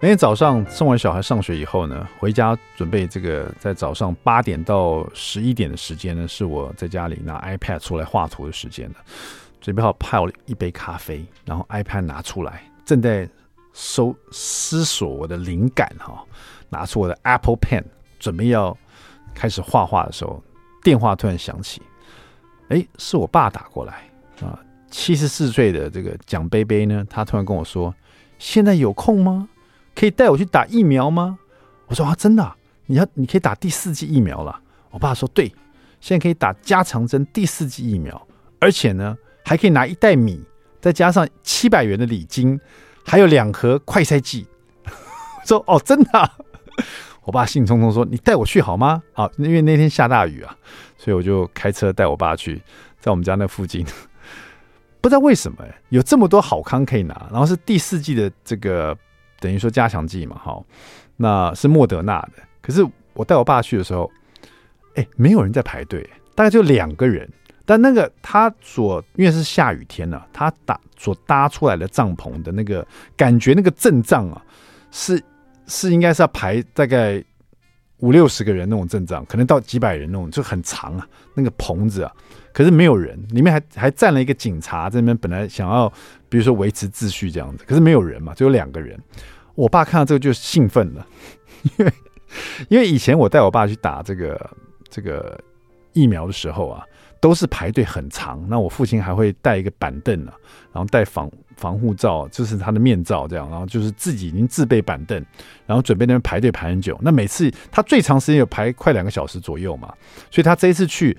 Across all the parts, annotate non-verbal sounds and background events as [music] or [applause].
那天早上送完小孩上学以后呢，回家准备这个在早上八点到十一点的时间呢，是我在家里拿 iPad 出来画图的时间了。准备好泡了一杯咖啡，然后 iPad 拿出来，正在搜思索我的灵感哈，拿出我的 Apple Pen 准备要开始画画的时候，电话突然响起，哎，是我爸打过来啊，七十四岁的这个蒋杯杯呢，他突然跟我说，现在有空吗？可以带我去打疫苗吗？我说啊，真的，你要你可以打第四剂疫苗了。我爸说对，现在可以打加强针第四剂疫苗，而且呢还可以拿一袋米，再加上七百元的礼金，还有两盒快筛剂。[laughs] 说哦，真的。我爸兴冲冲说：“你带我去好吗？”啊，因为那天下大雨啊，所以我就开车带我爸去，在我们家那附近。[laughs] 不知道为什么有这么多好康可以拿，然后是第四季的这个。等于说加强剂嘛，哈，那是莫德纳的。可是我带我爸去的时候，哎，没有人在排队，大概就两个人。但那个他所因为是下雨天呢、啊，他搭所搭出来的帐篷的那个感觉，那个阵仗啊，是是应该是要排大概五六十个人那种阵仗，可能到几百人那种，就很长啊，那个棚子啊。可是没有人，里面还还站了一个警察在那边，本来想要比如说维持秩序这样子，可是没有人嘛，只有两个人。我爸看到这个就兴奋了，因 [laughs] 为因为以前我带我爸去打这个这个疫苗的时候啊，都是排队很长。那我父亲还会带一个板凳啊，然后带防防护罩，就是他的面罩这样，然后就是自己已经自备板凳，然后准备那边排队排很久。那每次他最长时间有排快两个小时左右嘛，所以他这一次去。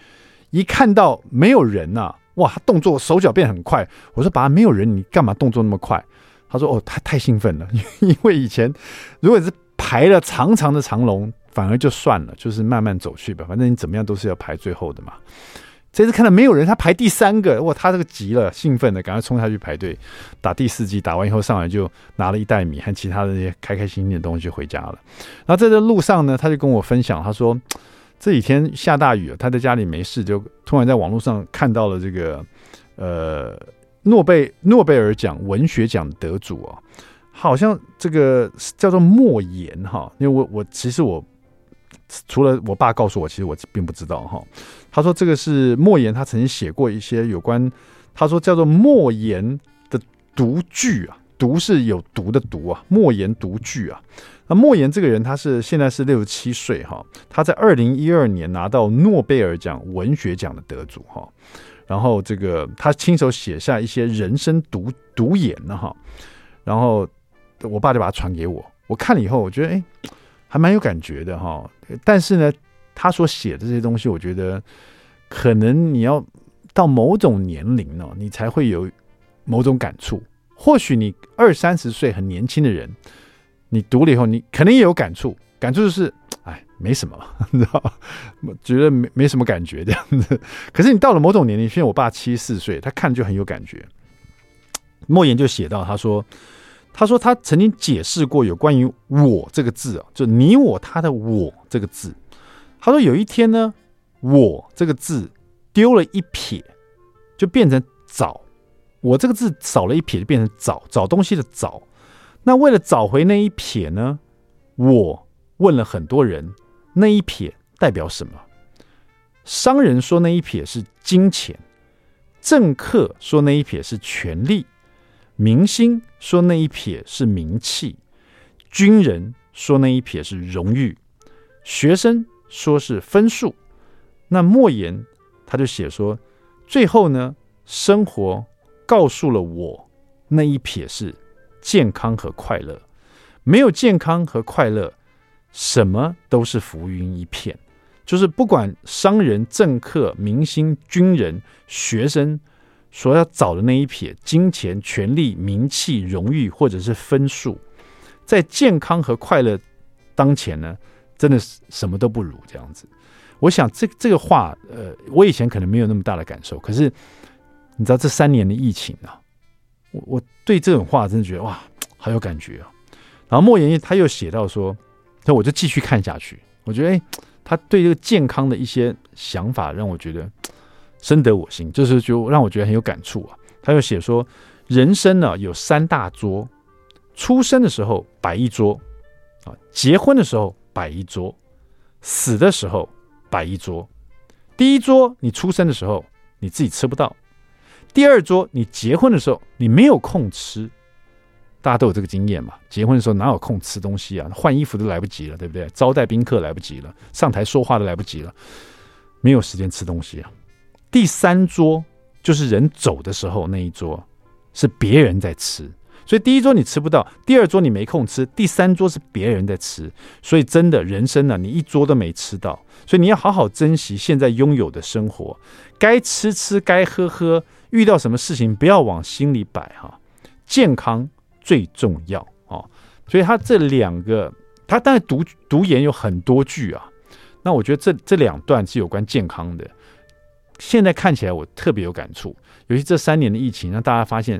一看到没有人呐、啊，哇，他动作手脚变很快。我说：“爸，没有人，你干嘛动作那么快？”他说：“哦，他太兴奋了，因为以前如果是排了长长的长龙，反而就算了，就是慢慢走去吧，反正你怎么样都是要排最后的嘛。这次看到没有人，他排第三个，哇，他这个急了，兴奋的，赶快冲下去排队打第四季。打完以后上来就拿了一袋米和其他的那些开开心心的东西就回家了。然后在这路上呢，他就跟我分享，他说。这几天下大雨，他在家里没事，就突然在网络上看到了这个，呃，诺贝诺贝尔奖文学奖得主啊，好像这个叫做莫言哈，因为我我其实我除了我爸告诉我，其实我并不知道哈。他说这个是莫言，他曾经写过一些有关，他说叫做莫言的读剧啊，读是有毒的读啊，莫言读剧啊。那莫言这个人，他是现在是六十七岁哈，他在二零一二年拿到诺贝尔奖文学奖的得主哈，然后这个他亲手写下一些人生读读言呢哈，然后我爸就把它传给我，我看了以后，我觉得哎，还蛮有感觉的哈，但是呢，他所写的这些东西，我觉得可能你要到某种年龄呢，你才会有某种感触，或许你二三十岁很年轻的人。你读了以后，你肯定也有感触，感触就是，哎，没什么，[laughs] 你知道？觉得没没什么感觉这样子。可是你到了某种年龄，现在我爸七十四岁，他看就很有感觉。莫言就写到，他说，他说他曾经解释过有关于“我”这个字啊，就你我他的“我”这个字。他说有一天呢，“我”这个字丢了一撇，就变成“找”。我这个字少了一撇，就变成“找”，找东西的“找”。那为了找回那一撇呢？我问了很多人，那一撇代表什么？商人说那一撇是金钱，政客说那一撇是权力，明星说那一撇是名气，军人说那一撇是荣誉，学生说是分数。那莫言他就写说，最后呢，生活告诉了我那一撇是。健康和快乐，没有健康和快乐，什么都是浮云一片。就是不管商人、政客、明星、军人、学生所要找的那一撇，金钱、权力、名气、荣誉，或者是分数，在健康和快乐当前呢，真的是什么都不如这样子。我想这这个话，呃，我以前可能没有那么大的感受，可是你知道这三年的疫情啊，我我对这种话真的觉得哇，好有感觉啊。然后莫言他又写到说，那我就继续看下去，我觉得哎，他对这个健康的一些想法让我觉得深得我心，就是就让我觉得很有感触啊。他又写说，人生呢有三大桌，出生的时候摆一桌。啊，结婚的时候摆一桌，死的时候摆一桌。第一桌你出生的时候你自己吃不到，第二桌你结婚的时候你没有空吃。大家都有这个经验嘛？结婚的时候哪有空吃东西啊？换衣服都来不及了，对不对？招待宾客来不及了，上台说话都来不及了，没有时间吃东西啊。第三桌就是人走的时候那一桌，是别人在吃。所以第一桌你吃不到，第二桌你没空吃，第三桌是别人在吃。所以真的人生呢、啊，你一桌都没吃到，所以你要好好珍惜现在拥有的生活，该吃吃，该喝喝，遇到什么事情不要往心里摆哈。健康最重要哦，所以他这两个，他当然读读研有很多句啊。那我觉得这这两段是有关健康的，现在看起来我特别有感触，尤其这三年的疫情让大家发现。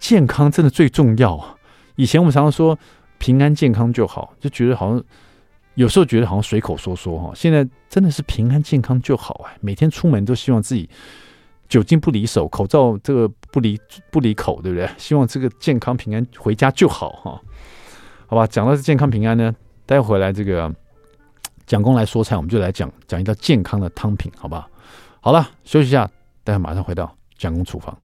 健康真的最重要啊！以前我们常常说平安健康就好，就觉得好像有时候觉得好像随口说说哈。现在真的是平安健康就好哎，每天出门都希望自己酒精不离手，口罩这个不离不离口，对不对？希望这个健康平安回家就好哈。好吧，讲到这健康平安呢，待会回来这个蒋公来说菜，我们就来讲讲一道健康的汤品，好不好？好了，休息一下，待会马上回到蒋公厨房。